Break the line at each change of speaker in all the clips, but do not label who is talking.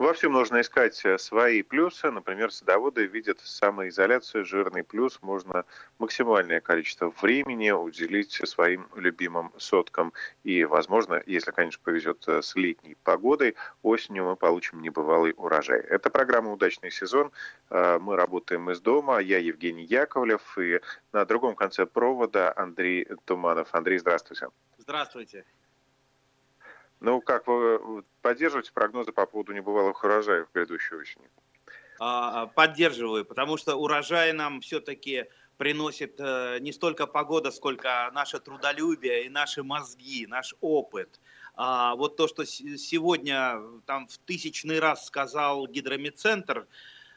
Во всем нужно искать э, свои плюсы. Например, садоводы видят самоизоляцию, жирный плюс. Можно максимальное количество времени уделить своим любимым соткам. И, возможно, если, конечно, повезет э, с летней погодой, осенью мы получим небывалый урожай. Это программа «Удачный сезон». Э, мы работаем из дома. Я Евгений Яковлев. И на другом конце провода Андрей Туманов. Андрей, здравствуйте.
Здравствуйте.
Ну, как вы поддерживаете прогнозы по поводу небывалых урожаев в грядущей осени?
А, а, поддерживаю, потому что урожай нам все-таки приносит э, не столько погода, сколько наше трудолюбие и наши мозги, наш опыт. А вот то, что сегодня там в тысячный раз сказал гидромедцентр, Э,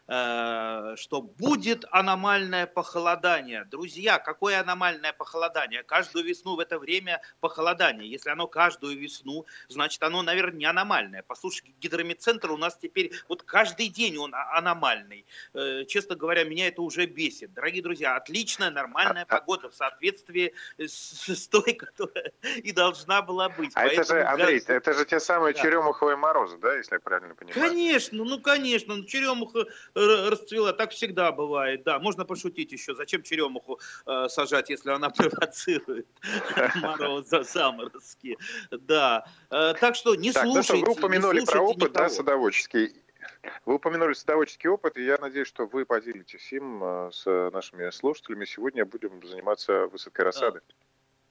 что будет аномальное похолодание. Друзья, какое аномальное похолодание? Каждую весну в это время похолодание. Если оно каждую весну, значит оно, наверное, не аномальное. Послушай, гидромедцентр у нас теперь, вот каждый день он а, аномальный. Э, честно говоря, меня это уже бесит. Дорогие друзья, отличная, нормальная а, а погода в соответствии с, той, которая и должна была быть.
А Поэтому, это же, Андрей, да, это же те самые да. черемуховые морозы, да, если я правильно понимаю?
Конечно, ну конечно, ну, черемуха расцвела. Так всегда бывает, да. Можно пошутить еще, зачем черемуху э, сажать, если она провоцирует мороза, заморозки. Да. Э, так что не так, слушайте. Ну
что, вы упомянули про опыт, никого. да, садоводческий. Вы упомянули садоводческий опыт, и я надеюсь, что вы поделитесь им э, с нашими слушателями. Сегодня будем заниматься высадкой рассады.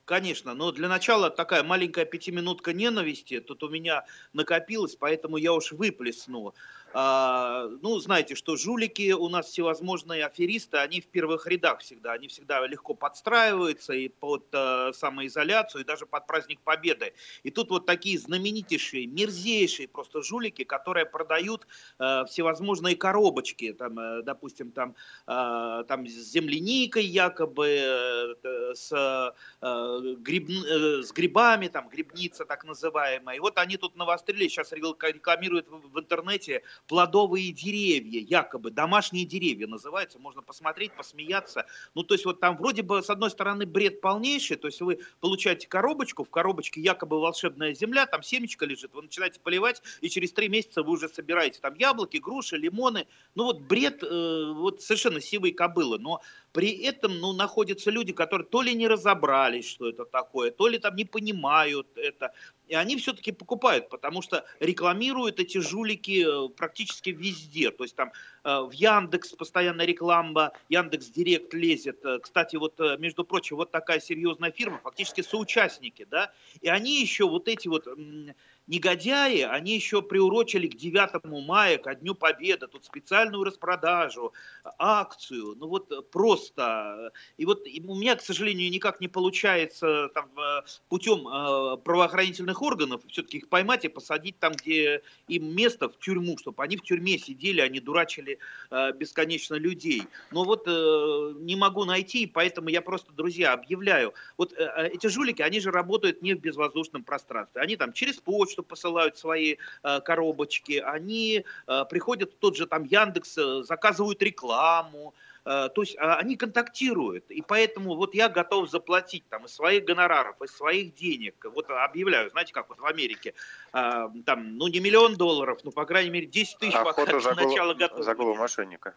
Конечно, но для начала такая маленькая пятиминутка ненависти тут у меня накопилась, поэтому я уж выплесну. А, ну, знаете, что жулики у нас всевозможные аферисты, они в первых рядах всегда, они всегда легко подстраиваются и под э, самоизоляцию, и даже под праздник Победы. И тут вот такие знаменитейшие, мерзейшие просто жулики, которые продают э, всевозможные коробочки, там, э, допустим, там, э, там с земляникой якобы, с, э, гриб, э, с грибами, там, грибница так называемая. И вот они тут навострили, сейчас рекламируют в, интернете плодовые деревья, якобы домашние деревья называются, можно посмотреть, посмеяться. Ну, то есть вот там вроде бы с одной стороны бред полнейший, то есть вы получаете коробочку, в коробочке якобы волшебная земля, там семечко лежит, вы начинаете поливать, и через три месяца вы уже собираете там яблоки, груши, лимоны. Ну вот бред, э, вот совершенно сивые кобылы, но при этом, ну, находятся люди, которые то ли не разобрались, что это такое, то ли там не понимают это, и они все-таки покупают, потому что рекламируют эти жулики э, практически везде. То есть там э, в Яндекс постоянно реклама, Яндекс Директ лезет. Э, кстати, вот, между прочим, вот такая серьезная фирма, фактически соучастники, да, и они еще вот эти вот негодяи, они еще приурочили к 9 мая, ко Дню Победы, тут специальную распродажу, акцию, ну вот просто. И вот у меня, к сожалению, никак не получается там, путем правоохранительных органов все-таки их поймать и посадить там, где им место, в тюрьму, чтобы они в тюрьме сидели, они дурачили э, бесконечно людей. Но вот э, не могу найти, поэтому я просто, друзья, объявляю. Вот э, э, эти жулики, они же работают не в безвоздушном пространстве. Они там через почту посылают свои э, коробочки, они э, приходят в тот же там Яндекс, э, заказывают рекламу, Э, то есть а, они контактируют, и поэтому вот я готов заплатить там из своих гонораров, из своих денег, вот объявляю, знаете, как вот в Америке, а, там, ну не миллион долларов, ну по крайней мере 10 тысяч
Охота за начала готов. За голову мошенника.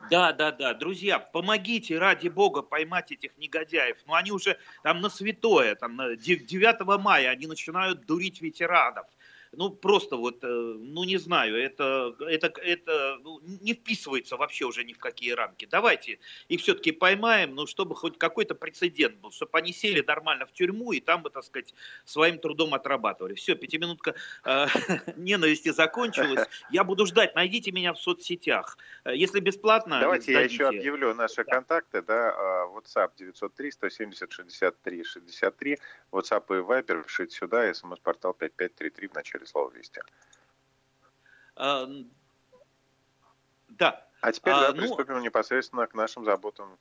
Да, да, да, друзья, помогите, ради бога, поймать этих негодяев. Ну, они уже там на святое, там 9 мая они начинают дурить ветеранов ну просто вот, э, ну не знаю, это, это, это ну, не вписывается вообще уже ни в какие рамки. Давайте их все-таки поймаем, ну чтобы хоть какой-то прецедент был, чтобы они сели нормально в тюрьму и там бы, так сказать, своим трудом отрабатывали. Все, пятиминутка э, ненависти закончилась. Я буду ждать, найдите меня в соцсетях. Э, если бесплатно,
Давайте дадите. я еще объявлю наши да. контакты, да, а, WhatsApp 903 170 63 63, WhatsApp и Viber, пишите сюда, смс-портал 5533 в начале слова «Вести».
А, да.
А теперь а, да, ну... приступим непосредственно к нашим заботам.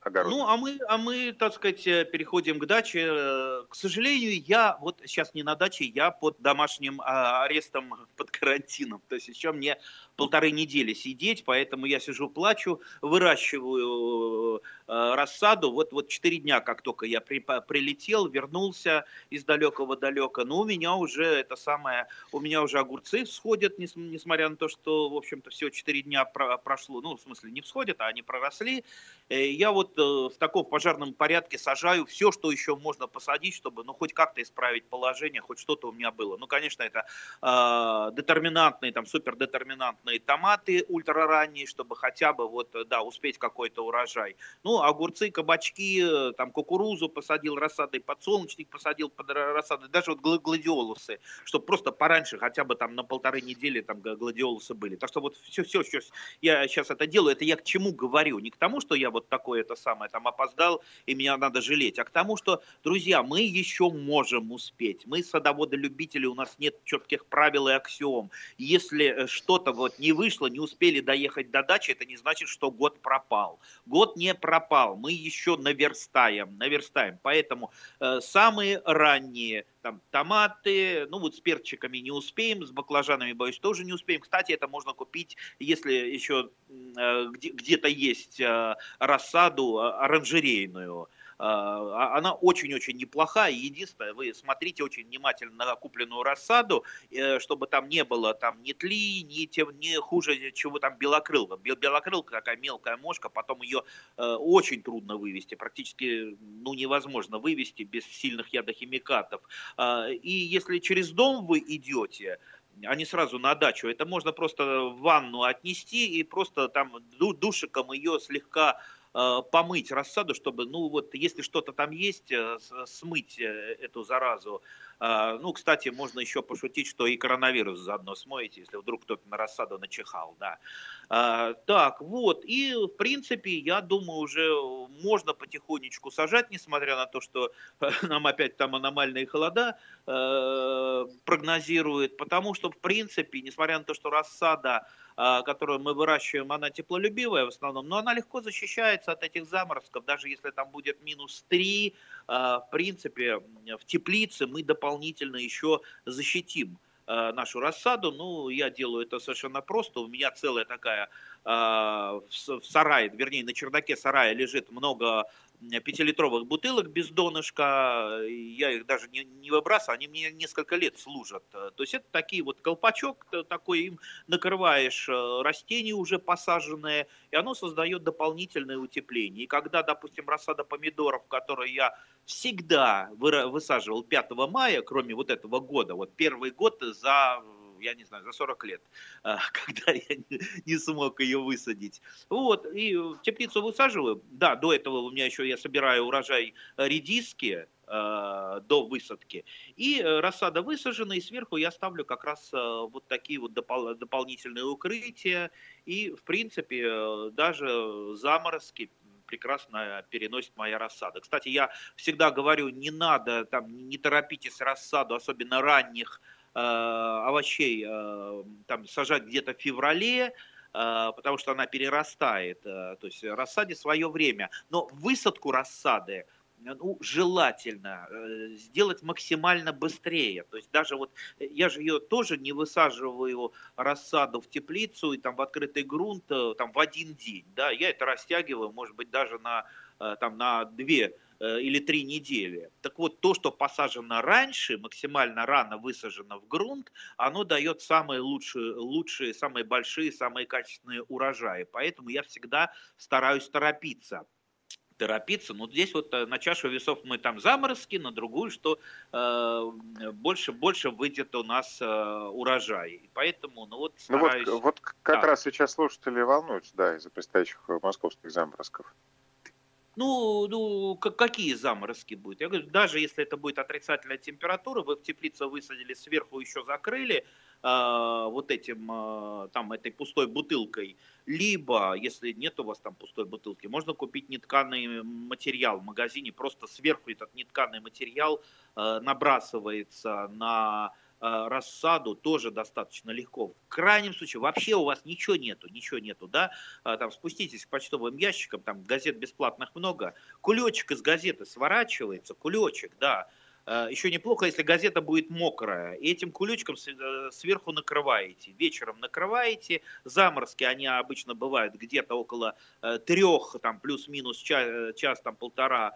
Огороде. Ну, а мы, а мы, так сказать, э, переходим к даче. Э, к сожалению, я вот сейчас не на даче, я под домашним а, арестом, под карантином. То есть еще мне полторы недели сидеть, поэтому я сижу, плачу, выращиваю э, рассаду. Вот, вот четыре дня, как только я при, прилетел, вернулся из далекого-далека, но у меня уже это самое, у меня уже огурцы всходят, несмотря на то, что, в общем-то, всего четыре дня прошло, ну, в смысле, не всходят, а они проросли. Я вот в таком пожарном порядке сажаю все, что еще можно посадить, чтобы, ну, хоть как-то исправить положение, хоть что-то у меня было. Ну, конечно, это э, детерминантные, там, супердетерминантные томаты ультраранние, чтобы хотя бы вот, да, успеть какой-то урожай. Ну, огурцы, кабачки, там кукурузу посадил рассадой, подсолнечник посадил под рассадой, даже вот гладиолусы, чтобы просто пораньше хотя бы там на полторы недели там гладиолусы были. Так что вот все, все, все, я сейчас это делаю, это я к чему говорю? Не к тому, что я вот такое это самое там опоздал и меня надо жалеть, а к тому, что, друзья, мы еще можем успеть. Мы садоводы-любители, у нас нет четких правил и аксиом. Если э, что-то вот не вышло, не успели доехать до дачи, это не значит, что год пропал. Год не пропал, мы еще наверстаем, наверстаем. Поэтому э, самые ранние там томаты, ну вот с перчиками не успеем, с баклажанами, боюсь, тоже не успеем. Кстати, это можно купить, если еще э, где-то есть э, рассаду э, оранжерейную а, она очень-очень неплохая. Единственное, вы смотрите очень внимательно на купленную рассаду, э, чтобы там не было там ни тли, ни, тем, ни хуже, чего там белокрылка. Белокрылка такая мелкая мошка, потом ее э, очень трудно вывести, практически ну, невозможно вывести без сильных ядохимикатов. А, и если через дом вы идете, а не сразу на дачу. Это можно просто в ванну отнести и просто там душиком ее слегка помыть рассаду, чтобы, ну вот, если что-то там есть, э, смыть э, эту заразу. Ну, кстати, можно еще пошутить, что и коронавирус заодно смоете, если вдруг кто-то на рассаду начихал, да. Так, вот, и в принципе, я думаю, уже можно потихонечку сажать, несмотря на то, что нам опять там аномальные холода прогнозируют, потому что, в принципе, несмотря на то, что рассада а, которую мы выращиваем, она теплолюбивая в основном, но она легко защищается от этих заморозков, даже если там будет минус 3, а, в принципе, в теплице мы дополнительно еще защитим нашу рассаду. Ну, я делаю это совершенно просто. У меня целая такая в сарае, вернее, на чердаке сарая лежит много пятилитровых бутылок без донышка, я их даже не, не выбрасываю, они мне несколько лет служат. То есть это такие вот колпачок, такой им накрываешь э, растения уже посаженные, и оно создает дополнительное утепление. И когда, допустим, рассада помидоров, которые я всегда высаживал 5 мая, кроме вот этого года, вот первый год за я не знаю, за 40 лет, а, когда я не смог ее высадить. Вот, и теплицу высаживаю. Да, до этого у меня еще я собираю урожай редиски, а, до высадки. И э, рассада высажена, и сверху я ставлю как раз э, вот такие вот допол- дополнительные укрытия. И, в принципе, э, даже заморозки прекрасно переносит моя рассада. Кстати, я всегда говорю, не надо, там, не торопитесь рассаду, особенно ранних овощей э, там, сажать где-то в феврале, э, потому что она перерастает, то есть рассаде свое время. Но высадку рассады ну, желательно сделать максимально быстрее. То есть даже вот я же ее тоже не высаживаю рассаду в теплицу и там в открытый грунт там в один день. Да, я это растягиваю, может быть, даже на, там, на две Э, или три недели. Так вот, то, что посажено раньше, максимально рано высажено в грунт, оно дает самые лучшие, лучшие самые большие, самые качественные урожаи. Поэтому я всегда стараюсь торопиться торопиться. Но здесь вот э, на чашу весов мы там заморозки, на другую, что э, больше больше выйдет у нас э, урожай. И поэтому, ну вот стараюсь...
Ну вот, вот как да. раз сейчас слушатели волнуются, да, из-за предстоящих московских заморозков.
Ну, ну какие заморозки будут? Я говорю, даже если это будет отрицательная температура, вы в теплице высадили, сверху еще закрыли э, вот этим, э, там, этой пустой бутылкой, либо, если нет у вас там пустой бутылки, можно купить нетканый материал в магазине, просто сверху этот нетканый материал э, набрасывается на рассаду тоже достаточно легко. В крайнем случае вообще у вас ничего нету, ничего нету, да, э, там спуститесь к почтовым ящикам, там газет бесплатных много, кулечек из газеты сворачивается, кулечек, да, Еще неплохо, если газета будет мокрая. И этим кулечком э, сверху накрываете. Вечером накрываете. Заморозки, они обычно бывают где-то около э, трех, там плюс-минус час, час, там полтора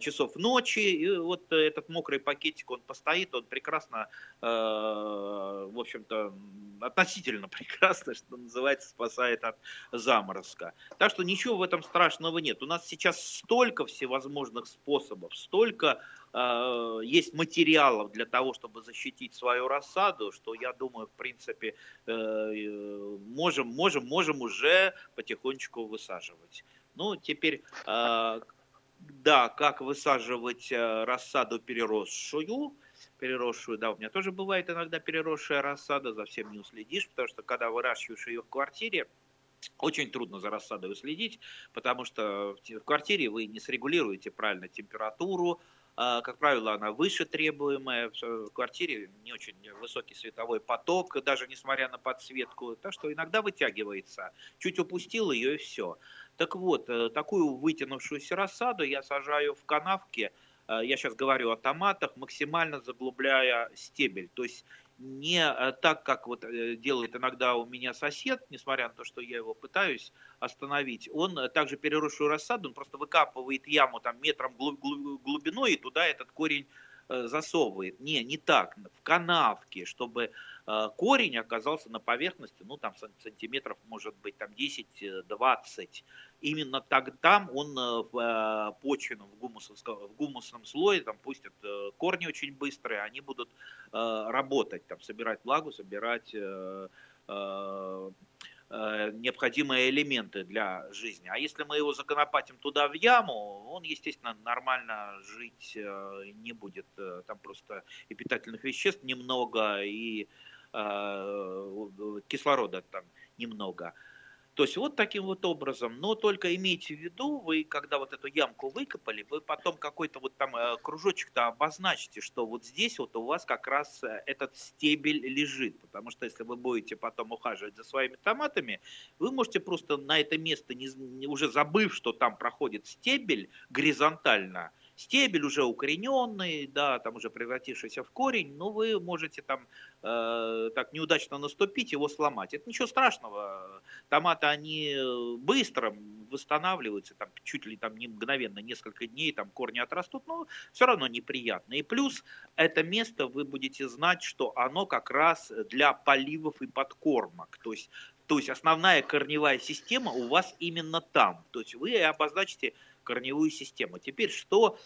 часов ночи. И вот этот мокрый пакетик, он постоит, он прекрасно, в общем-то, относительно прекрасно, что называется, спасает от заморозка. Так что ничего в этом страшного нет. У нас сейчас столько всевозможных способов, столько Э, есть материалов для того, чтобы защитить свою рассаду, что я думаю, в принципе, э, можем, можем, можем уже потихонечку высаживать. Ну, теперь, э, да, как высаживать рассаду переросшую, переросшую, да, у меня тоже бывает иногда переросшая рассада, за всем не уследишь, потому что когда выращиваешь ее в квартире, очень трудно за рассадой следить, потому что в квартире вы не срегулируете правильно температуру, как правило, она выше требуемая, в квартире не очень высокий световой поток, даже несмотря на подсветку, так что иногда вытягивается. Чуть упустил ее и все. Так вот, э, такую вытянувшуюся рассаду я сажаю в канавке, э, я сейчас говорю о томатах, максимально заглубляя стебель. То есть не э, так, как вот э, делает иногда у меня сосед, несмотря на то, что я его пытаюсь остановить, он э, также переросшую рассаду, он просто выкапывает яму там метром глубиной и туда этот корень засовывает. Не, не так, в канавке, чтобы корень оказался на поверхности, ну там сантиметров может быть там 10-20 именно так, там он э, в э, почвенном, в, гумусовском, в гумусном слое, там пустят э, корни очень быстрые, они будут работать, там, собирать влагу, собирать необходимые элементы для жизни. А если мы его законопатим туда в яму, он, естественно, нормально жить не будет. Там просто и питательных веществ немного, и кислорода там немного. То есть вот таким вот образом. Но только имейте в виду, вы когда вот эту ямку выкопали, вы потом какой-то вот там э, кружочек-то обозначите, что вот здесь вот у вас как раз э, этот стебель лежит. Потому что если вы будете потом ухаживать за своими томатами, вы можете просто на это место, не, уже забыв, что там проходит стебель горизонтально, стебель уже укорененный, да, там уже превратившийся в корень, но вы можете там э, так неудачно наступить, его сломать. Это ничего страшного. Томаты, они быстро восстанавливаются, там чуть ли там не мгновенно, несколько дней там корни отрастут, но все равно неприятно. И плюс это место вы будете знать, что оно как раз для поливов и подкормок. То есть то есть основная корневая система у вас именно там. То есть вы обозначите корневую систему. Теперь что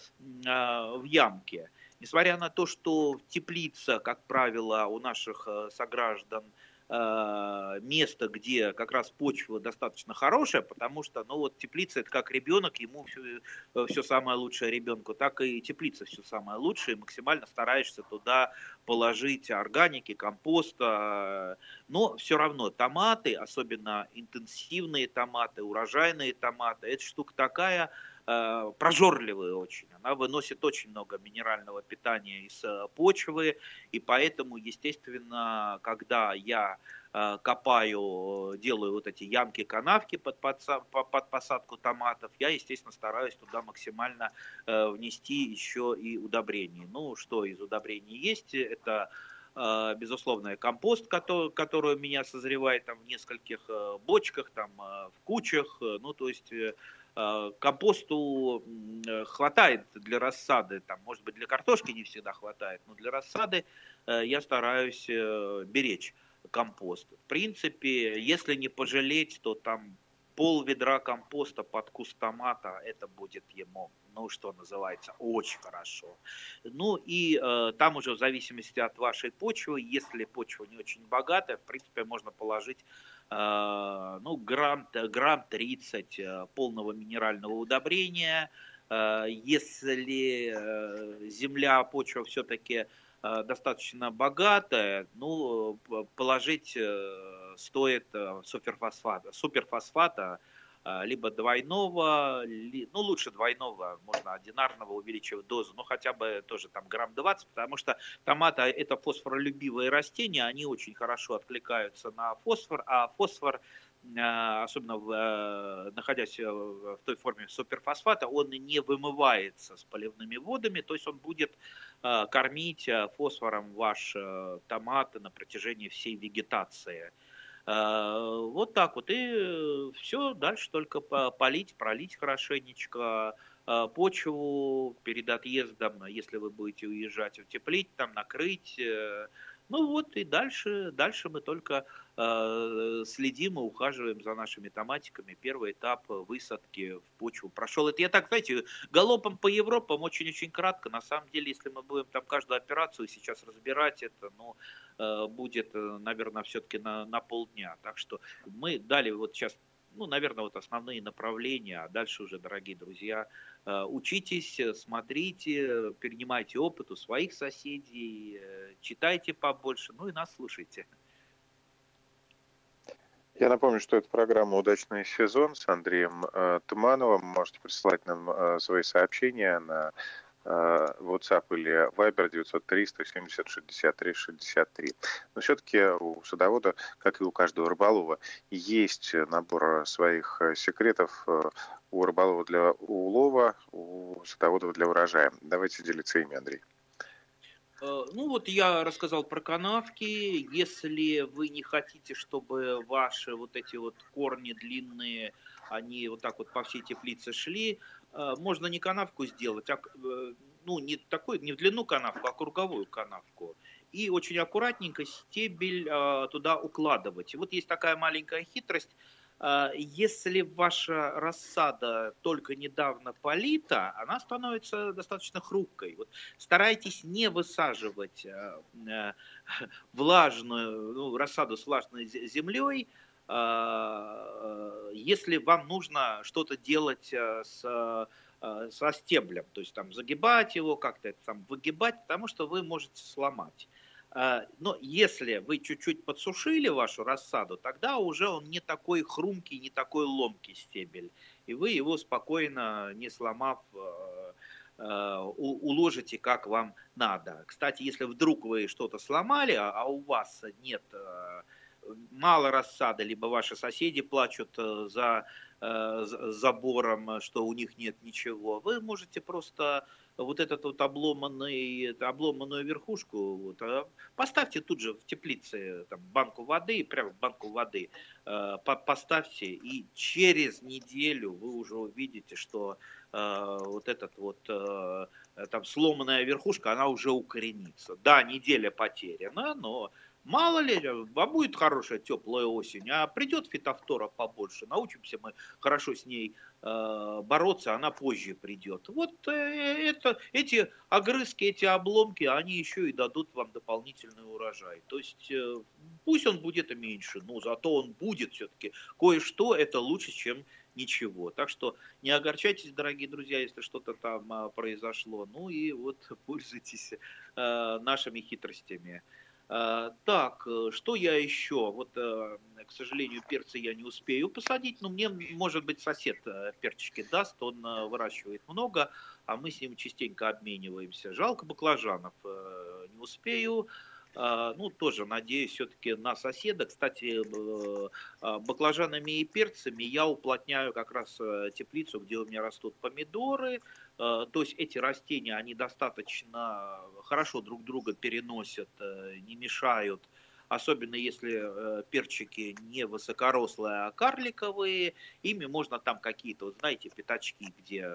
а, в ямке? Несмотря на то, что теплица, как правило, у наших э, сограждан э, место, где как раз почва достаточно хорошая, потому что, ну вот теплица это как ребенок, ему все, э, все самое лучшее ребенку, так и теплица все самое лучшее, и максимально стараешься туда положить органики, компоста, но все равно томаты, особенно интенсивные томаты, урожайные томаты, это штука такая, Э, прожорливая очень. Она выносит очень много минерального питания из э, почвы, и поэтому, естественно, когда я э, копаю, делаю вот эти ямки, канавки под, под, под посадку томатов, я, естественно, стараюсь туда максимально внести еще и удобрений. Ну, что из удобрений есть, это безусловно, компост, который, который у меня созревает там в нескольких бочках, там в кучах, ну, то есть Э, компосту э, хватает для рассады, там, может быть, для картошки не всегда хватает, но для рассады э, я стараюсь беречь компост. В принципе, если не пожалеть, то там пол ведра компоста под куст томата, это будет ему, ну, что называется, очень хорошо. Ну, и э, там уже в зависимости от вашей почвы, если почва не очень богатая, в принципе, можно положить ну, грамм, грамм 30 э, полного минерального удобрения. Э, если земля, почва все-таки достаточно богатая, ну, положить стоит суперфосфата, суперфосфата либо двойного, ну лучше двойного, можно одинарного увеличивать дозу, ну хотя бы тоже там грамм 20, потому что томаты это фосфоролюбивые растения, они очень хорошо откликаются на фосфор, а фосфор Э, особенно в, находясь в той форме суперфосфата, он не вымывается с поливными водами, то есть он будет кормить фосфором ваш томат на протяжении всей вегетации. Вот так вот. И все, дальше только полить, пролить хорошенечко, почву перед отъездом, если вы будете уезжать, утеплить, там накрыть, ну вот и дальше, дальше мы только э, следим и ухаживаем за нашими томатиками. Первый этап высадки в почву прошел. Это я так, знаете, галопом по Европам очень-очень кратко. На самом деле, если мы будем там каждую операцию сейчас разбирать, это ну, э, будет, э, наверное, все-таки на, на полдня. Так что мы дали вот сейчас ну, наверное, вот основные направления, а дальше уже, дорогие друзья, э, учитесь, смотрите, перенимайте опыт у своих соседей, э, читайте побольше, ну и нас слушайте.
Я напомню, что это программа «Удачный сезон» с Андреем э, Тумановым. Можете присылать нам э, свои сообщения на Э, WhatsApp или Viber 903 170 63 63. Но все-таки у садовода, как и у каждого рыболова, есть набор своих секретов э, у рыболова для улова, у садоводов для урожая. Давайте делиться ими, Андрей.
Э, ну вот я рассказал про канавки. Если вы не хотите, чтобы ваши вот эти вот корни длинные, они вот так вот по всей теплице шли, Э, можно не канавку сделать, а э, ну, не такой, не в длину канавку, а круговую канавку. И очень аккуратненько стебель э, туда укладывать. И вот есть такая маленькая хитрость. Если ваша рассада только недавно полита, она становится достаточно хрупкой. Вот старайтесь не высаживать влажную, ну, рассаду с влажной землей, если вам нужно что-то делать э, с, э, со стеблем, то есть там загибать его, как-то это там выгибать, потому что вы можете сломать. Но если вы чуть-чуть подсушили вашу рассаду, тогда уже он не такой хрумкий, не такой ломкий стебель. И вы его спокойно, не сломав, э, уложите как вам надо. Кстати, если вдруг вы что-то сломали, а, а у вас нет мало рассады, либо ваши соседи плачут э, за э, забором, что у них нет ничего, вы можете просто вот этот вот обломанный, обломанную верхушку, вот, поставьте тут же в теплице там, банку воды, прямо в банку воды э, поставьте, и через неделю вы уже увидите, что э, вот этот вот э, там сломанная верхушка, она уже укоренится. Да, неделя потеряна, но Мало ли, а будет хорошая теплая осень, а придет фитофтора побольше, научимся мы хорошо с ней э, бороться, она позже придет. Вот э, это, эти огрызки, эти обломки, они еще и дадут вам дополнительный урожай. То есть э, пусть он будет меньше, но зато он будет все-таки. Кое-что это лучше, чем ничего. Так что не огорчайтесь, дорогие друзья, если что-то там произошло. Ну и вот пользуйтесь нашими хитростями. Э, так, э, что я еще? Вот, э, к сожалению, перцы я не успею посадить, но мне, может быть, сосед перчики даст, он выращивает много, а мы с ним частенько обмениваемся. Жалко баклажанов, не успею. Ну, тоже надеюсь все-таки на соседа. Кстати, баклажанами и перцами я уплотняю как раз теплицу, где у меня растут помидоры, то есть эти растения, они достаточно хорошо друг друга переносят, э, не мешают, особенно если э, перчики не высокорослые, а карликовые, ими можно там какие-то, вот знаете, пятачки, где,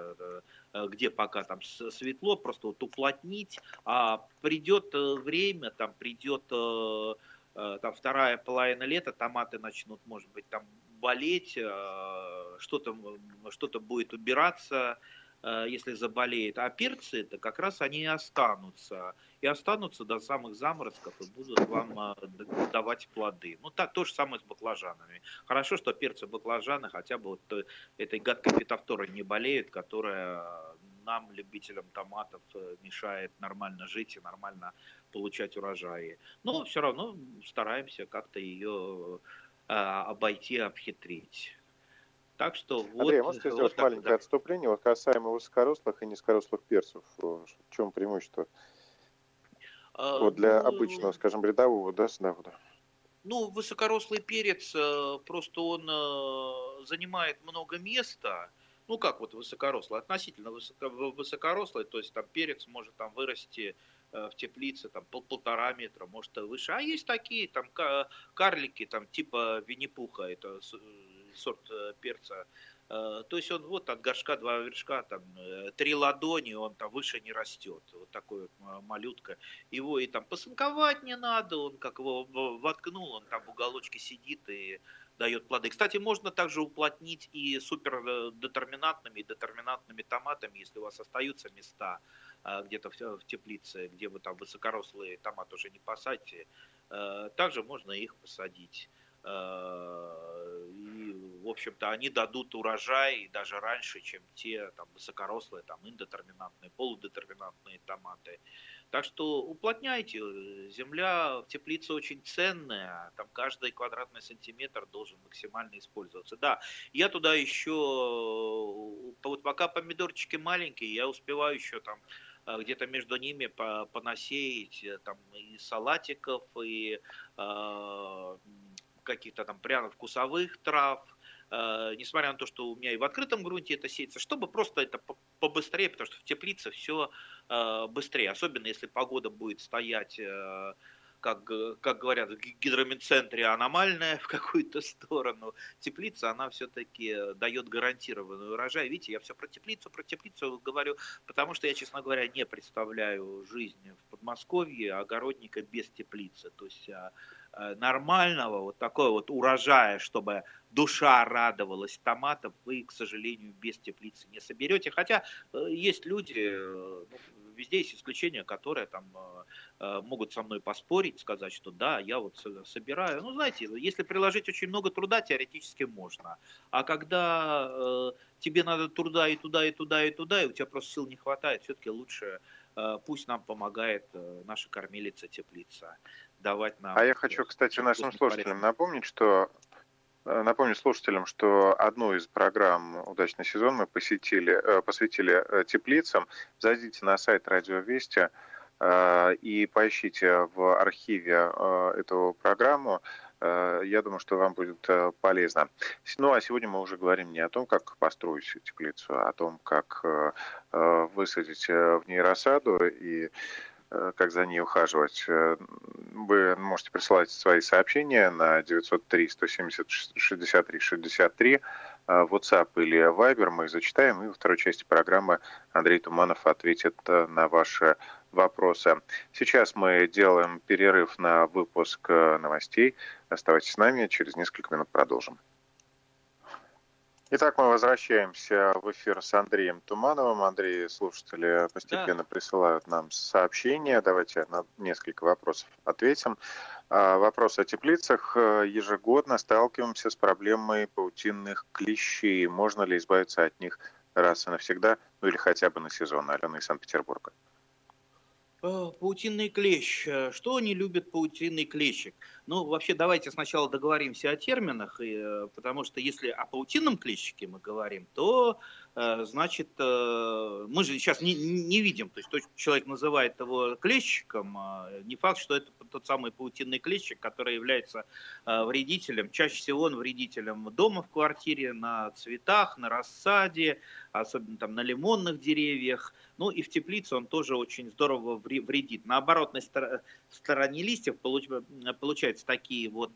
где пока там светло, просто вот уплотнить, а придет время, там придет там вторая половина лета, томаты начнут, может быть, там болеть, что-то что будет убираться, Э, если заболеет. А перцы это как раз они и останутся. И останутся до самых заморозков и будут вам э, давать плоды. Ну, так то же самое с баклажанами. Хорошо, что перцы баклажаны хотя бы вот э, этой гадкой фитофторой не болеют, которая нам, любителям томатов, мешает нормально жить и нормально получать урожаи. Но все равно стараемся как-то ее обойти, обхитрить.
Так что вот... Андрей, можете вот сделать маленькое да. отступление вот касаемо высокорослых и низкорослых перцев? В чем преимущество? А, вот для ну, обычного, скажем, рядового, да, садовода?
Ну, высокорослый перец, э, просто он э, занимает много места, ну как вот высокорослый, относительно высоко, высокорослый, то есть там перец может там вырасти э, в теплице там пол, полтора метра, может выше. А есть такие там карлики, там типа Винни-Пуха, это сорт перца, то есть он вот от горшка два вершка, там три ладони, он там выше не растет. Вот такой вот малютка. Его и там посынковать не надо, он как его воткнул, он там в уголочке сидит и дает плоды. Кстати, можно также уплотнить и супердетерминантными и детерминантными томатами, если у вас остаются места где-то в теплице, где вы там высокорослые томаты уже не посадите, э, также можно их посадить. Э, и, в общем-то, они дадут урожай даже раньше, чем те там, высокорослые, там, индетерминантные, полудетерминантные томаты. Так что уплотняйте. Земля в теплице очень ценная. Там каждый квадратный сантиметр должен максимально использоваться. Да, я туда еще, вот пока помидорчики маленькие, я успеваю еще там э, где-то между ними понасеять э, там и салатиков, и э, каких-то там пряно-вкусовых трав, несмотря на то, что у меня и в открытом грунте это сеется, чтобы просто это побыстрее, потому что в теплице все э, быстрее, особенно если погода будет стоять э, как, как говорят, в гидромедцентре аномальная в какую-то сторону. Теплица, она все-таки дает гарантированный урожай. Видите, я все про теплицу, про теплицу говорю, потому что я, честно говоря, не представляю жизнь в Подмосковье огородника без теплицы. То есть а, нормального вот такой вот урожая, чтобы душа радовалась томатов, вы, к сожалению, без теплицы не соберете. Хотя э, есть люди, э, ну, везде есть исключения, которые там э, э, могут со мной поспорить, сказать, что да, я вот собираю. Ну, знаете, если приложить очень много труда, теоретически можно. А когда э, тебе надо труда и туда, и туда, и туда, и у тебя просто сил не хватает, все-таки лучше э, пусть нам помогает э, наша кормилица теплица давать нам.
А я хочу, кстати, нашим слушателям напомнить, что Э, напомню слушателям, что одну из программ «Удачный сезон» мы посетили, э, посвятили э, теплицам. Зайдите на сайт «Радио Вести» и поищите в архиве эту программу. Я думаю, что вам будет полезно. Ну, а сегодня мы уже говорим не о том, как построить теплицу, а о том, как высадить в ней рассаду и Э, как за ней ухаживать. Э, вы можете присылать свои сообщения на 903-170-63-63, WhatsApp или Viber. Мы их зачитаем, и во второй части программы Андрей Туманов ответит э, на ваши вопросы. Сейчас мы делаем перерыв на выпуск новостей. Оставайтесь с нами, через несколько минут продолжим. Итак, мы возвращаемся в эфир с Андреем Тумановым. Андрей, слушатели постепенно да. присылают нам сообщения. Давайте на несколько вопросов ответим. А, вопрос о теплицах. Ежегодно сталкиваемся с проблемой паутинных клещей. Можно ли избавиться от них раз и навсегда, ну или хотя бы на сезон? Алена из Санкт-Петербурга.
Э, паутинный клещ. Э, что не любит паутинный клещик? Ну, вообще, давайте сначала договоримся о терминах, э, потому что если о паутинном клещике мы говорим, то Э, значит, э, мы же сейчас не, не видим, то есть то, человек называет его клещиком, не факт, что это тот самый паутинный клещик, который является вредителем. Чаще всего он вредителем дома в квартире, на цветах, на рассаде, особенно там на лимонных деревьях. Ну и в теплице он тоже очень здорово вредит. На оборотной стороне листьев получаются такие вот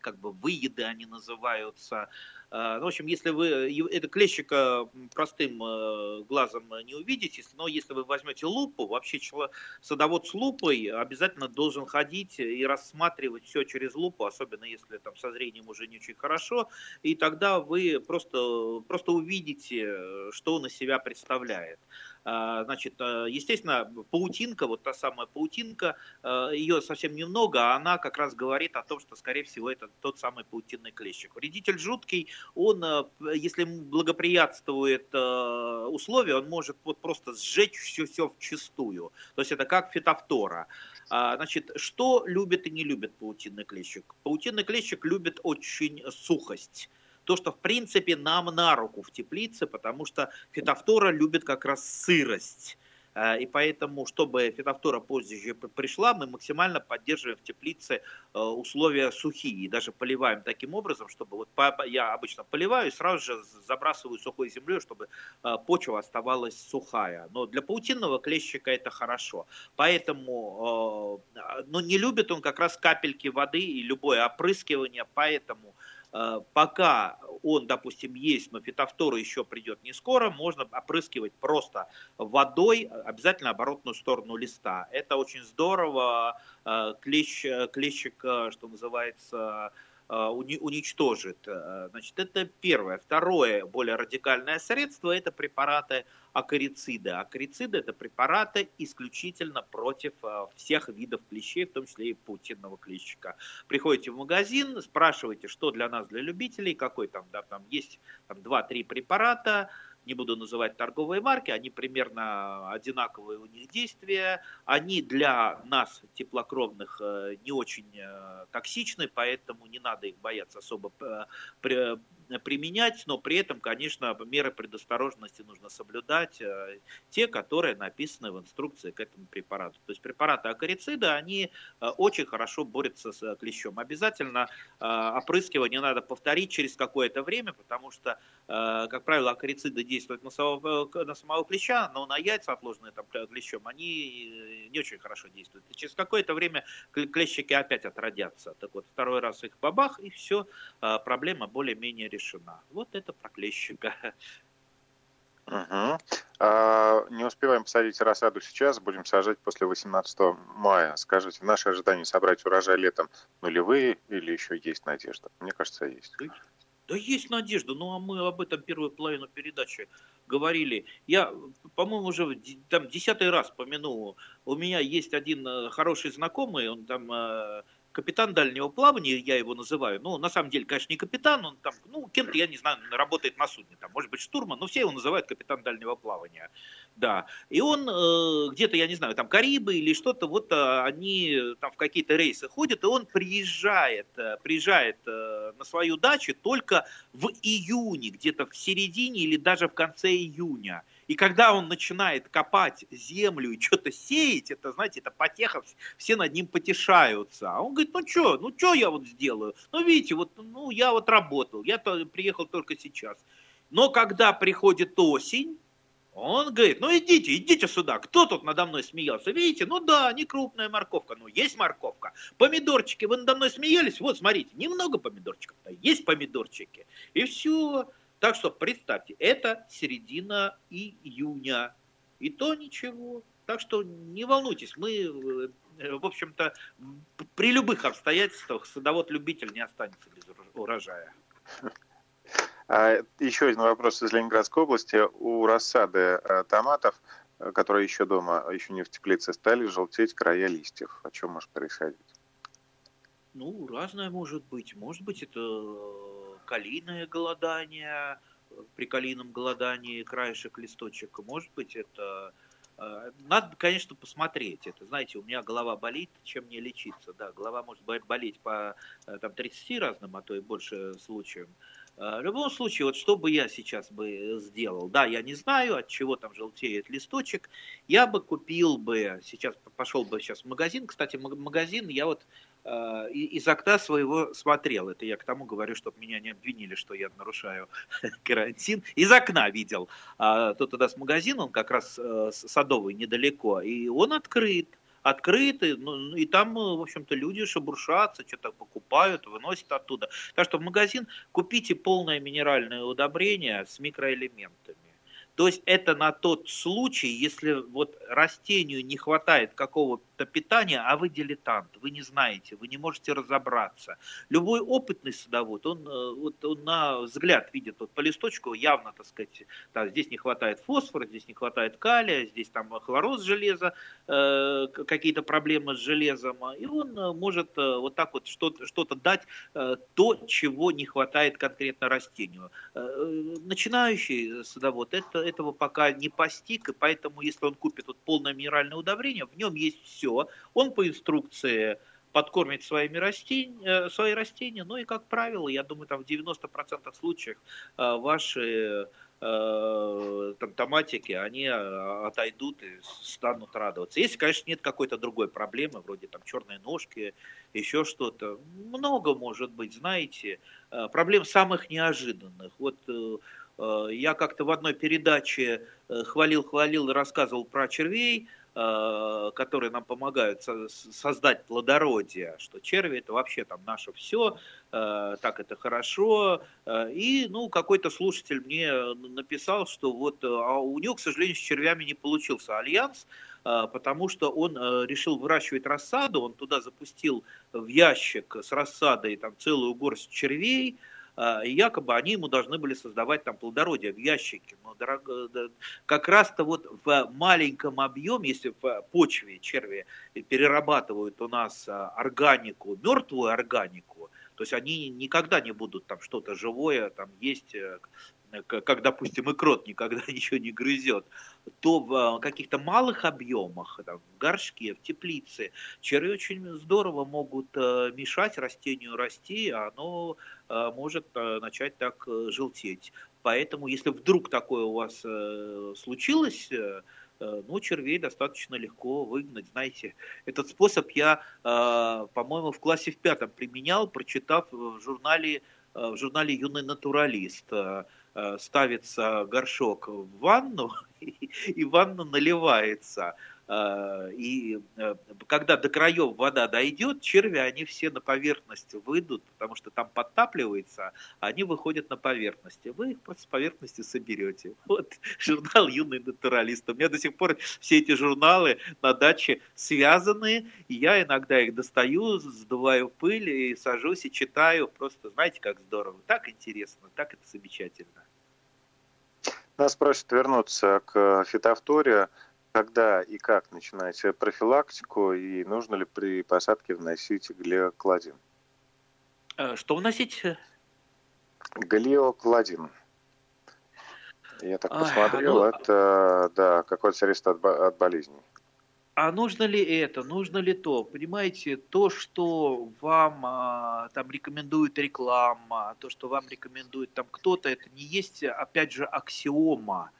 как бы выеды, они называются, а, ну, в общем, если вы это клещика простым э, глазом не увидите, но если вы возьмете лупу, вообще садовод с лупой обязательно должен ходить и рассматривать все через лупу, особенно если там со зрением уже не очень хорошо, и тогда вы просто, просто увидите, что он из себя представляет. А, значит, э, естественно, паутинка, вот та самая паутинка, э, ее совсем немного, а она как раз говорит о том, что, скорее всего, это тот самый паутинный клещик. Вредитель жуткий, он, если благоприятствует условия, он может вот просто сжечь все, все в чистую. То есть это как фитофтора. А, значит, что любит и не любит паутинный клещик? Паутинный клещик любит очень сухость. То, что в принципе нам на руку в теплице, потому что фитофтора любит как раз сырость. Э, и поэтому, чтобы фитофтора позже пришла, мы максимально поддерживаем в теплице э, условия сухие. Даже поливаем таким образом, чтобы вот я обычно поливаю и сразу же забрасываю сухой землей, чтобы э, почва оставалась сухая. Но для паутинного клещика это хорошо. Поэтому, но не любит он как раз капельки воды и любое опрыскивание, поэтому пока он, допустим, есть, но фитофтора еще придет не скоро, можно опрыскивать просто водой, обязательно оборотную сторону листа. Это очень здорово, э, клещ, клещик, что называется, Э, уничтожит. Э, значит, это первое. Второе, более радикальное средство, это препараты акарицида. Акарициды это препараты исключительно против э, всех видов клещей, в том числе и паутинного клещика. Приходите в магазин, спрашиваете, что для нас, для любителей, какой там, да, там есть там 2-3 препарата, не буду называть торговые марки, они примерно одинаковые у них действия. Они для нас, теплокровных, э, не очень э, токсичны, поэтому не надо их бояться особо э, применять, но при этом, конечно, меры предосторожности нужно соблюдать, те, которые написаны в инструкции к этому препарату. То есть препараты акарицида, они очень хорошо борются с клещом. Обязательно опрыскивание надо повторить через какое-то время, потому что, как правило, акарициды действуют на самого, на самого клеща, но на яйца, отложенные там клещом, они не очень хорошо действуют. И через какое-то время клещики опять отродятся. Так вот, второй раз их бабах, и все, проблема более-менее решена. Вот это про клещика.
Угу. А, не успеваем посадить рассаду сейчас, будем сажать после 18 мая. Скажите, наши ожидания собрать урожай летом нулевые или еще есть надежда? Мне кажется, есть.
Да есть надежда, ну а мы об этом первую половину передачи говорили. Я, по-моему, уже там десятый раз помянул. У меня есть один э, хороший знакомый, он там э, капитан дальнего плавания, я его называю, ну, на самом деле, конечно, не капитан, он там, ну, кем-то, я не знаю, работает на судне, там, может быть, штурман, но все его называют капитан дальнего плавания, да. И он э, где-то, я не знаю, там, Карибы или что-то, вот э, они там в какие-то рейсы ходят, и он приезжает, э, приезжает э, на свою дачу только в июне, где-то в середине или даже в конце июня. И когда он начинает копать землю и что-то сеять, это, знаете, это потеха, все над ним потешаются. А он говорит, ну что, ну что я вот сделаю? Ну видите, вот, ну я вот работал, я -то приехал только сейчас. Но когда приходит осень, он говорит, ну идите, идите сюда, кто тут надо мной смеялся? Видите, ну да, не крупная морковка, но есть морковка. Помидорчики, вы надо мной смеялись? Вот, смотрите, немного помидорчиков, да, есть помидорчики. И все. Так что представьте, это середина июня. И то ничего. Так что не волнуйтесь, мы, э, в общем-то, при любых обстоятельствах садовод-любитель не останется без урожая.
А, еще один вопрос из Ленинградской области. У рассады э, томатов, э, которые еще дома, еще не в теплице, стали желтеть края листьев. О чем может происходить?
Ну, разное может быть. Может быть, это калийное голодание, при калийном голодании краешек листочек, может быть, это... Э, надо, конечно, посмотреть это. Знаете, у меня голова болит, чем мне лечиться. Да, голова может болеть по э, там, 30 разным, а то и больше случаям. Э, в любом случае, вот что бы я сейчас бы сделал? Да, я не знаю, от чего там желтеет листочек. Я бы купил бы, сейчас пошел бы сейчас в магазин. Кстати, магазин я вот из окна своего смотрел. Это я к тому говорю, чтобы меня не обвинили, что я нарушаю карантин. Из окна видел. А, тут у нас магазин, он как раз э, садовый недалеко, и он открыт открыты, ну, ну, и там, э, в общем-то, люди шебуршатся, что-то покупают, выносят оттуда. Так что в магазин купите полное минеральное удобрение с микроэлементами. То есть это на тот случай, если вот растению не хватает какого-то это питание, а вы дилетант, вы не знаете, вы не можете разобраться. Любой опытный садовод, он, э, вот, он на взгляд видит вот по листочку явно, так сказать, да, здесь не хватает фосфора, здесь не хватает калия, здесь там хлороз железа, э, какие-то проблемы с железом, и он э, может э, вот так вот что-то, что-то дать, э, то, чего не хватает конкретно растению. Э, начинающий садовод это, этого пока не постиг, и поэтому, если он купит вот полное минеральное удобрение, в нем есть все, он по инструкции подкормить своими растения, свои растения. Ну и, как правило, я думаю, там в 90% случаев ваши там, томатики, они отойдут и станут радоваться. Если, конечно, нет какой-то другой проблемы, вроде там черной ножки, еще что-то, много может быть, знаете, проблем самых неожиданных. Вот Э, я как-то в одной передаче хвалил-хвалил э, и рассказывал про червей, э, которые нам помогают создать плодородие, что черви это вообще там наше все, так это хорошо. И, ну, какой-то слушатель мне написал, что вот а у него, к сожалению, с червями не получился альянс, потому что он решил выращивать рассаду, он туда запустил в ящик с рассадой там целую горсть червей, и якобы они ему должны были создавать там плодородие в ящике. Но дорого, как раз-то вот в маленьком объеме, если в почве черви перерабатывают у нас а, органику, мертвую органику, то есть они никогда не будут там что-то живое там есть э, как, допустим, и крот никогда ничего не грызет, то в каких-то малых объемах, там, в горшке, в теплице, черви очень здорово могут э, мешать растению расти, а оно э, может э, начать так желтеть. Поэтому, если вдруг такое у вас случилось, ну, червей достаточно легко выгнать. Знаете, этот способ я, по-моему, в классе в пятом применял, прочитав в журнале, в журнале «Юный натуралист». Э, ставится горшок в ванну, и ванна наливается. Э, и э, когда до краев вода дойдет, черви, они все на поверхность выйдут, потому что там подтапливается, а они выходят на поверхность. Вы их просто с поверхности соберете. Вот журнал «Юный натуралист». У меня до сих пор все эти журналы на даче связаны, и я иногда их достаю, сдуваю пыль и сажусь и читаю. Просто знаете, как здорово. Так интересно, так это замечательно.
Нас просят вернуться к фитофторе. Когда и как начинать профилактику и нужно ли при посадке вносить глиокладин?
Э, что вносить?
Глиокладин. Я так посмотрел, а, ну... это да, какое-то средство от, от болезней.
А нужно ли это, нужно ли то? Понимаете, то, что вам а, там рекомендует реклама, то, что вам рекомендует там кто-то, это не есть, опять же, аксиома.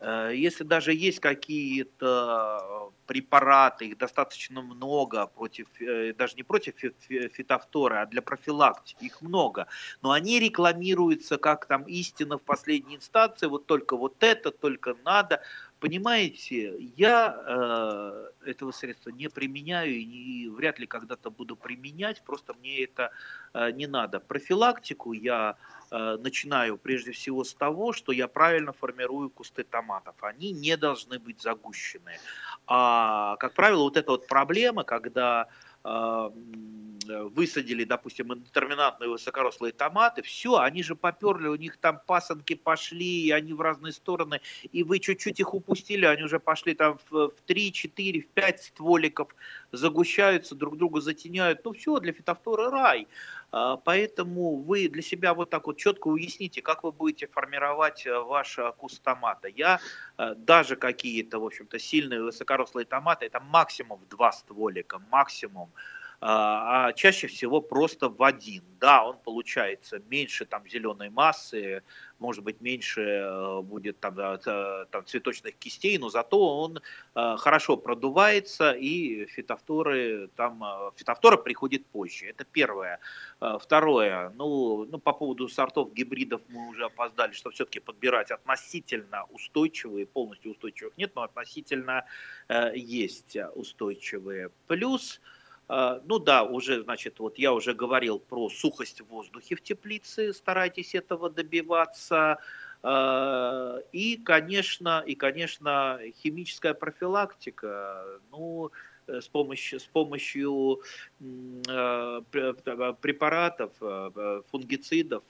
Э, если даже есть какие-то препараты, их достаточно много, против, э, даже не против фитофторы, а для профилактики, их много, но они рекламируются как там истина в последней инстанции, вот только вот это, только надо, Понимаете, я э, этого средства не применяю и вряд ли когда-то буду применять, просто мне это э, не надо. Профилактику я э, начинаю прежде всего с того, что я правильно формирую кусты томатов. Они не должны быть загущены. А, как правило, вот эта вот проблема, когда высадили, допустим, интерминантные высокорослые томаты, все, они же поперли, у них там пасынки пошли, и они в разные стороны, и вы чуть-чуть их упустили, они уже пошли там в, в 3, 4, в 5 стволиков, загущаются, друг друга затеняют, ну все, для фитофторы рай. А, поэтому вы для себя вот так вот четко уясните, как вы будете формировать э, ваш куст томата. Я э, даже какие-то, в общем-то, сильные высокорослые томаты, это максимум два стволика, максимум а, а чаще всего просто в один. Да, он получается меньше там зеленой массы, может быть меньше э, будет там, там цветочных кистей, но зато он э, хорошо продувается и фитофторы там э, фитофтора приходит позже. Это первое. Второе, ну, ну по поводу сортов гибридов мы уже опоздали, что все-таки подбирать относительно устойчивые, полностью устойчивых нет, но относительно есть устойчивые. Плюс ну да, уже, значит, вот я уже говорил про сухость в воздухе в теплице, старайтесь этого добиваться. А, и, конечно, и, конечно, химическая профилактика, ну, с помощью, с помощью а, препаратов, фунгицидов,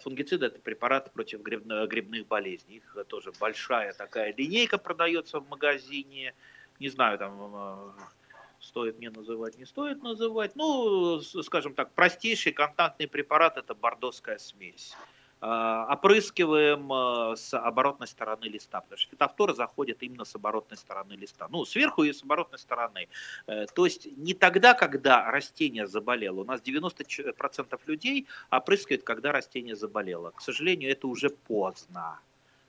Фунгициды – это препараты против грибных болезней. Их тоже большая такая линейка продается в магазине. Не знаю, там стоит мне называть, не стоит называть. Ну, скажем так, простейший контактный препарат – это бордоская смесь. опрыскиваем с оборотной стороны листа, потому что фитофторы заходят именно с оборотной стороны листа. Ну, сверху и с оборотной стороны. То есть не тогда, когда растение заболело. У нас 90% людей опрыскивают, когда растение заболело. К сожалению, это уже поздно.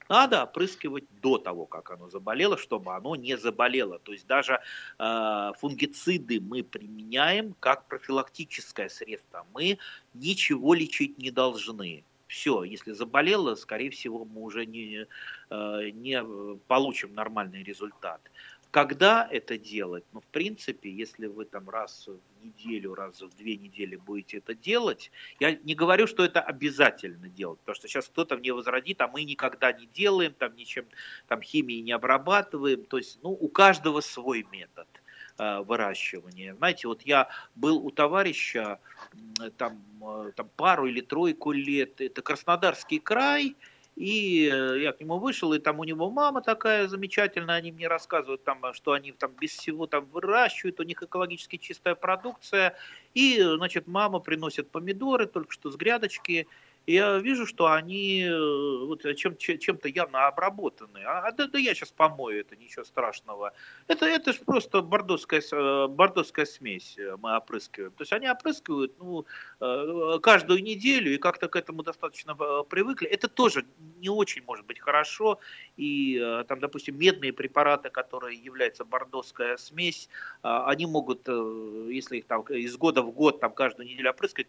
Надо опрыскивать до того, как оно заболело, чтобы оно не заболело. То есть даже э, фунгициды мы применяем как профилактическое средство. Мы ничего лечить не должны. Все, если заболело, скорее всего, мы уже не, э, не получим нормальный результат. Когда это делать? Ну, в принципе, если вы там раз в неделю, раз в две недели будете это делать, я не говорю, что это обязательно делать, потому что сейчас кто-то мне возродит, а мы никогда не делаем, там ничем, там химией не обрабатываем, то есть, ну, у каждого свой метод э, выращивания. Знаете, вот я был у товарища там, э, там пару или тройку лет, это Краснодарский край, и э, я к нему вышел, и там у него мама такая замечательная, они мне рассказывают, там, что они там без всего там выращивают, у них экологически чистая продукция. И, значит, мама приносит помидоры только что с грядочки, я вижу, что они э, вот, чем, чем-то явно обработаны. А, да, да я сейчас помою, это ничего страшного. Это, это же просто бордовская, э, бордовская смесь э, мы опрыскиваем. То есть они опрыскивают ну, каждую неделю и как-то к этому достаточно привыкли. Это тоже не очень может быть хорошо. И там, допустим, медные препараты, которые являются бордовская смесь, они могут, если их там из года в год там каждую неделю опрыскивать,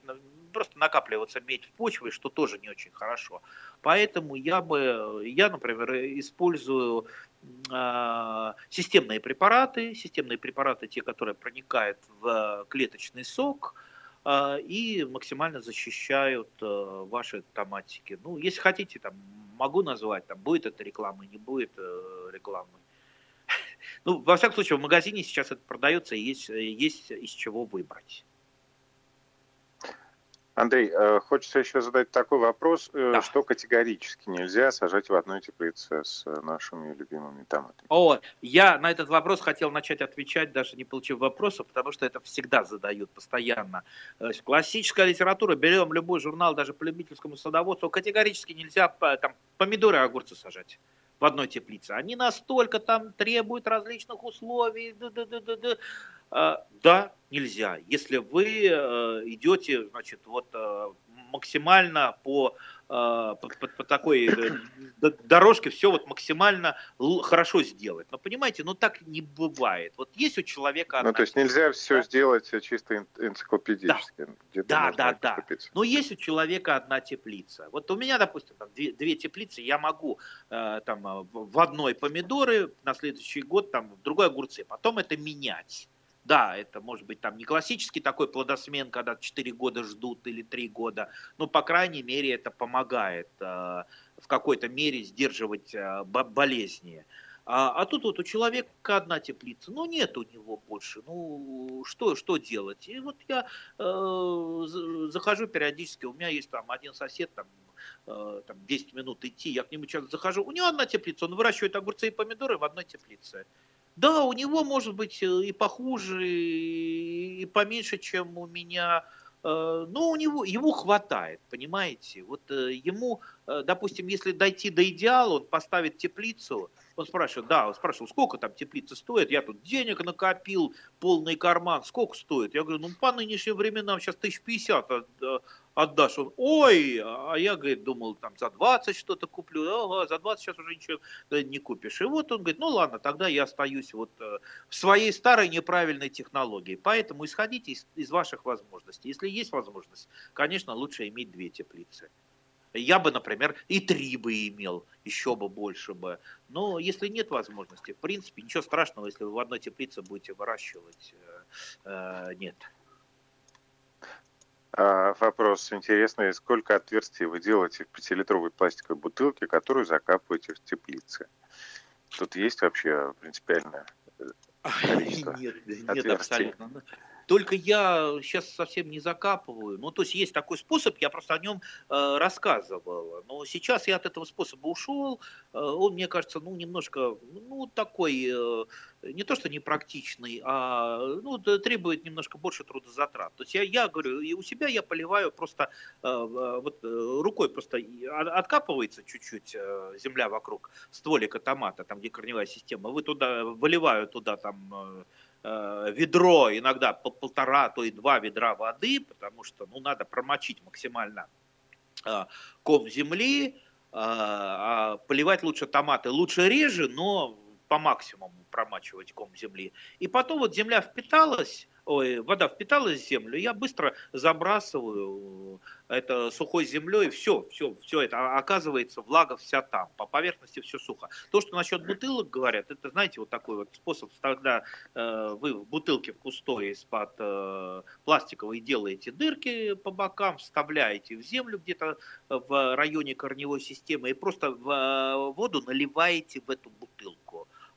просто накапливаться медь в почве, что тоже не очень хорошо. Поэтому я бы, я, например, использую э, системные препараты, системные препараты, те, которые проникают в клеточный сок, э, и максимально защищают э, ваши томатики. Ну, если хотите, там, могу назвать, там, будет это реклама, не будет э, рекламы. Ну, во всяком случае, в магазине сейчас это продается, и есть, есть из чего выбрать.
Андрей, э, хочется еще задать такой вопрос, э, да. что категорически нельзя сажать в одной теплице с нашими любимыми томатами.
О, я на этот вопрос хотел начать отвечать, даже не получив вопроса, потому что это всегда задают постоянно. Классическая литература, берем любой журнал, даже по любительскому садоводству, категорически нельзя там, помидоры и огурцы сажать в одной теплице. Они настолько там требуют различных условий. Да, да, да, да, да. А, да, нельзя. Если вы э, идете, значит, вот э, максимально по, э, по, по, по такой дорожке все вот максимально хорошо сделать. Но понимаете, ну так не бывает. Вот есть у человека...
Ну, то есть нельзя все да? сделать чисто энциклопедически.
Да, да, да, да. Но есть у человека одна теплица. Вот у меня, допустим, там две, две теплицы, я могу э, там в одной помидоры, на следующий год там в другой огурцы, потом это менять. Да, это может быть там не классический такой плодосмен, когда 4 года ждут или 3 года, но по крайней мере это помогает э, в какой-то мере сдерживать э, болезни. А, а тут вот у человека одна теплица, ну нет у него больше, ну что, что делать? И вот я э, захожу периодически, у меня есть там один сосед, там, э, там 10 минут идти, я к нему часто захожу, у него одна теплица, он выращивает огурцы и помидоры в одной теплице. Да, у него может быть э, и похуже, и поменьше, чем у меня, э, но у него, ему хватает, понимаете? Вот э, ему, допустим, если дойти до идеала, он поставит теплицу, он спрашивает, да, он спрашивал, сколько там теплица стоит, я тут денег накопил, полный карман, сколько стоит? Я говорю, ну по нынешним временам сейчас 1050 отдашь. Он, ой, а я, говорит, думал, там за 20 что-то куплю. Ага, за 20 сейчас уже ничего не купишь. И вот он говорит, ну ладно, тогда я остаюсь вот э, в своей старой неправильной технологии. Поэтому исходите из, из ваших возможностей. Если есть возможность, конечно, лучше иметь две теплицы. Я бы, например, и три бы имел, еще бы больше бы. Но если нет возможности, в принципе, ничего страшного, если вы в одной теплице будете выращивать, э, э нет.
А, вопрос интересный. Сколько отверстий вы делаете в пятилитровой пластиковой бутылке, которую закапываете в теплице? Тут есть вообще принципиальное э, количество Нет, нет абсолютно.
Только я сейчас совсем не закапываю. Ну, то есть есть такой способ, я просто о нем э, рассказывал. Но сейчас я от этого способа ушел. Э, он, мне кажется, ну, немножко, ну, такой э, не то что непрактичный, а ну, требует немножко больше трудозатрат. То есть я, я говорю, и у себя я поливаю просто вот рукой просто откапывается чуть-чуть земля вокруг стволика томата, там где корневая система, вы туда выливаю туда там ведро, иногда полтора, то и два ведра воды, потому что ну, надо промочить максимально ком земли, а поливать лучше томаты, лучше реже, но по максимуму промачивать ком земли. И потом вот земля впиталась, ой, вода впиталась в землю, я быстро забрасываю это сухой землей, все, все, все это а, оказывается влага вся там, по поверхности все сухо. То, что насчет бутылок говорят, это, знаете, вот такой вот способ, когда э, вы в бутылке в пустой из-под э, пластиковой делаете дырки по бокам, вставляете в землю где-то в районе корневой системы и просто в э, воду наливаете в эту бутылку.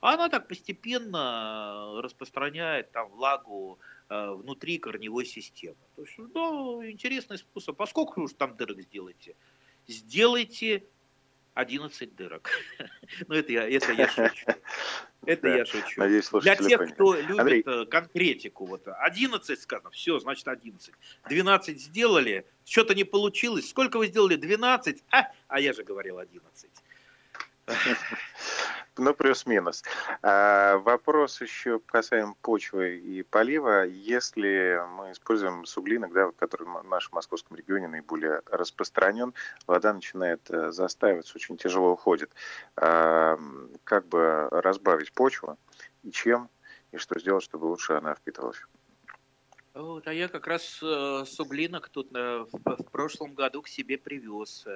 А она так постепенно распространяет там влагу э, внутри корневой системы. То есть, ну, интересный способ. А сколько уж там дырок сделаете? Сделайте 11 дырок. ну, это я, это я шучу. Это я шучу. Надеюсь, Для тех, кто любит э, конкретику, вот 11 сказано, все, значит 11. 12 сделали, что-то не получилось. Сколько вы сделали? 12? А, а я же говорил 11.
Ну, плюс-минус. А, вопрос еще касаемо почвы и полива. Если мы используем суглинок, да, который в нашем московском регионе наиболее распространен, вода начинает э, застаиваться, очень тяжело уходит. А, как бы разбавить почву и чем, и что сделать, чтобы лучше она впитывалась?
Вот, а я как раз э, суглинок тут э, в, в прошлом году к себе привез.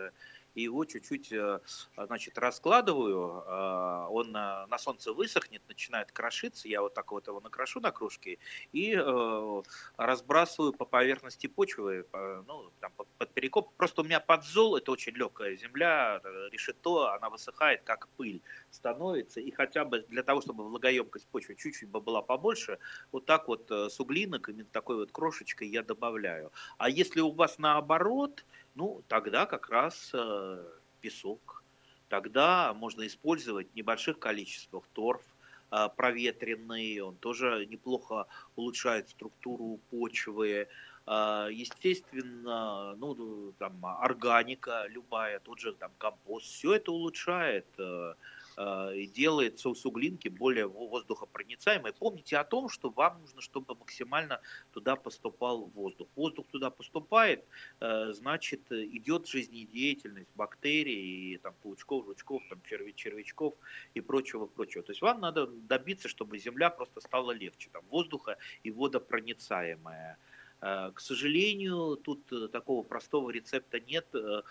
Э, и его чуть-чуть, э, значит, раскладываю, э, он на солнце высохнет, начинает крошиться, я вот так вот его накрошу на кружке и э, разбрасываю по поверхности почвы, ну, там, под перекоп. Просто у меня подзол, это очень легкая земля, решето, она высыхает, как пыль становится, и хотя бы для того, чтобы влагоемкость почвы чуть-чуть бы была побольше, вот так вот с углинок, именно такой вот крошечкой я добавляю. А если у вас наоборот, ну, тогда как раз э, песок. Тогда можно использовать в небольших количествах торф э, проветренный, он тоже неплохо улучшает структуру почвы. Э, естественно, ну, там, органика любая, тот же там компост, все это улучшает э, Э, и делает суглинки более воздухопроницаемой. Помните о том, что вам нужно, чтобы максимально туда поступал воздух. Воздух туда поступает, э, значит, идет жизнедеятельность бактерий, и, там, паучков, жучков, там, червячков и прочего, прочего. То есть вам надо добиться, чтобы земля просто стала легче, там, воздуха и водопроницаемая. Э, к сожалению, тут такого простого рецепта нет. А,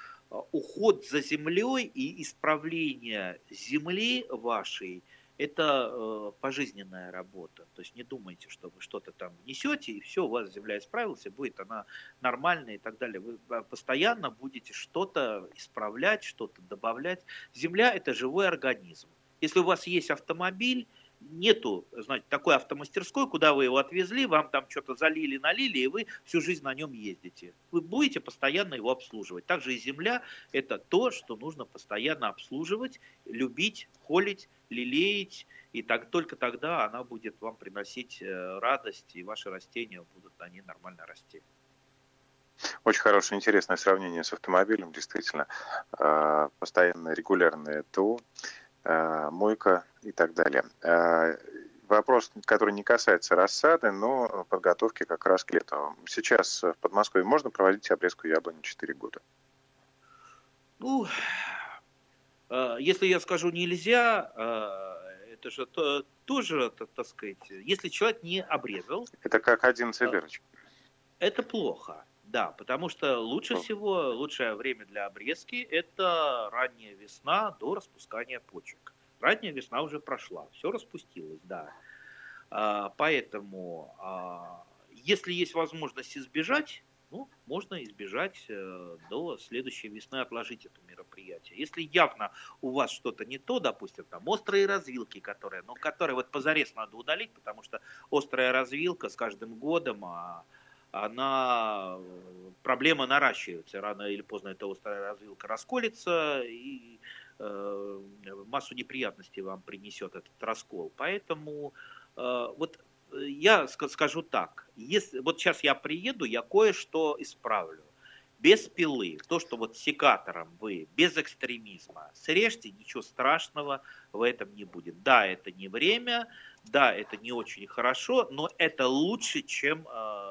уход за землей и исправление земли вашей – это э, пожизненная работа. То есть не думайте, что вы что-то там несете, и все, у вас земля исправилась, и будет она нормальная и так далее. Вы постоянно будете что-то исправлять, что-то добавлять. Земля – это живой организм. Если у вас есть автомобиль, нету, знаете, такой автомастерской, куда вы его отвезли, вам там что-то залили, налили, и вы всю жизнь на нем ездите. Вы будете постоянно его обслуживать. Также и земля – это то, что нужно постоянно обслуживать, любить, холить, лелеять, и так, только тогда она будет вам приносить э, радость, и ваши растения будут ней нормально расти.
Очень хорошее, интересное сравнение с автомобилем, действительно. А, постоянно регулярное ТО. Э, мойка и так далее. Э, вопрос, который не касается рассады, но подготовки как раз к лету. Сейчас в Подмосковье можно проводить обрезку яблони 4 года?
Ну, э, если я скажу нельзя, это же тоже, так сказать, если человек не обрезал...
Это как один дырочек.
Это плохо. Да, потому что лучше всего, лучшее время для обрезки – это ранняя весна до распускания почек. Ранняя весна уже прошла, все распустилось, да. А, поэтому, а, если есть возможность избежать, ну, можно избежать э, до следующей весны, отложить это мероприятие. Если явно у вас что-то не то, допустим, там острые развилки, которые, ну, которые вот позарез надо удалить, потому что острая развилка с каждым годом, а, она, проблема наращивается. Рано или поздно эта острая развилка расколется и э, массу неприятностей вам принесет этот раскол. Поэтому вот я скажу так, если, вот сейчас я приеду, я кое-что исправлю без пилы, то, что вот секатором вы, без экстремизма, срежьте, ничего страшного в этом не будет. Да, это не время, да, это не очень хорошо, но это лучше, чем э, э,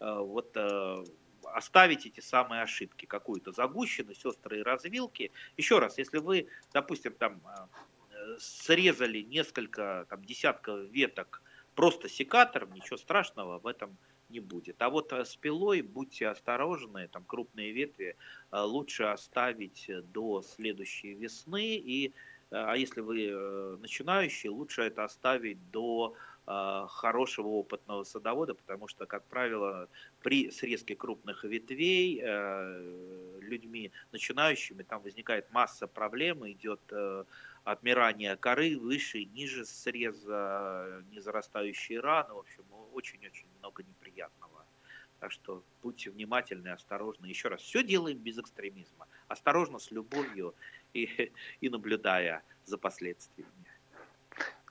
вот э, оставить эти самые ошибки, какую-то загущенность, острые развилки. Еще раз, если вы, допустим, там э, срезали несколько там, десятков веток просто секатором, ничего страшного в этом не будет. А вот э, с пилой будьте осторожны, там крупные ветви э, лучше оставить до следующей весны. И, э, а если вы начинающий, лучше это оставить до хорошего опытного садовода, потому что, как правило, при срезке крупных ветвей людьми начинающими там возникает масса проблем, идет отмирание коры выше ниже среза, незарастающие раны, в общем, очень-очень много неприятного. Так что будьте внимательны, осторожны. Еще раз, все делаем без экстремизма. Осторожно, с любовью и, и наблюдая за последствиями.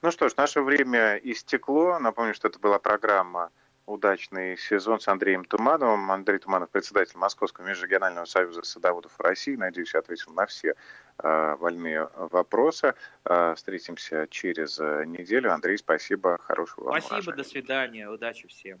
Ну что ж, наше время истекло. Напомню, что это была программа «Удачный сезон» с Андреем Тумановым. Андрей Туманов, председатель Московского межрегионального союза садоводов России. Надеюсь, я ответил на все э, больные вопросы. Э, встретимся через неделю. Андрей, спасибо. Хорошего
вам Спасибо, урожая. до свидания. Удачи всем.